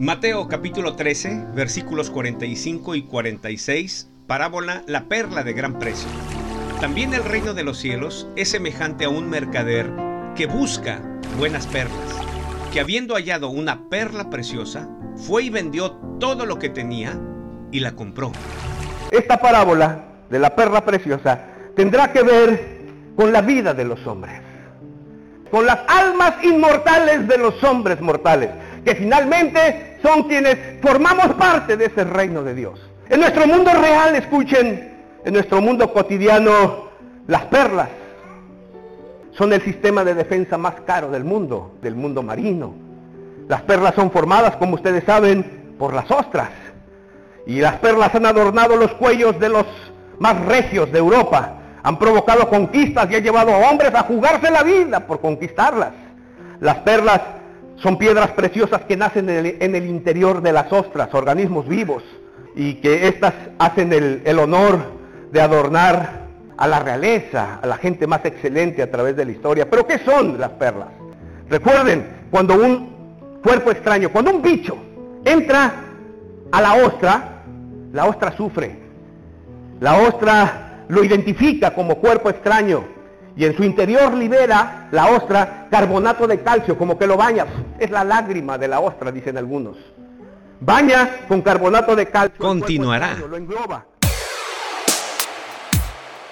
Mateo capítulo 13, versículos 45 y 46, parábola La perla de gran precio. También el reino de los cielos es semejante a un mercader que busca buenas perlas, que habiendo hallado una perla preciosa, fue y vendió todo lo que tenía y la compró. Esta parábola de la perla preciosa tendrá que ver con la vida de los hombres, con las almas inmortales de los hombres mortales, que finalmente son quienes formamos parte de ese reino de Dios. En nuestro mundo real, escuchen, en nuestro mundo cotidiano, las perlas son el sistema de defensa más caro del mundo, del mundo marino. Las perlas son formadas, como ustedes saben, por las ostras. Y las perlas han adornado los cuellos de los más regios de Europa. Han provocado conquistas y han llevado a hombres a jugarse la vida por conquistarlas. Las perlas son piedras preciosas que nacen en el, interior de las ostras, organismos vivos, y que éstas hacen el, el honor de adornar a la realeza, a la gente más excelente a través de la historia. Pero ¿qué son las perlas? Recuerden, cuando un cuerpo extraño, cuando un bicho entra a la ostra, la ostra sufre. La ostra lo identifica como cuerpo extraño y en su interior libera la ostra carbonato de calcio, como que lo baña. Es la lágrima de la ostra, dicen algunos. Baña con carbonato de calcio. Continuará. Lo engloba.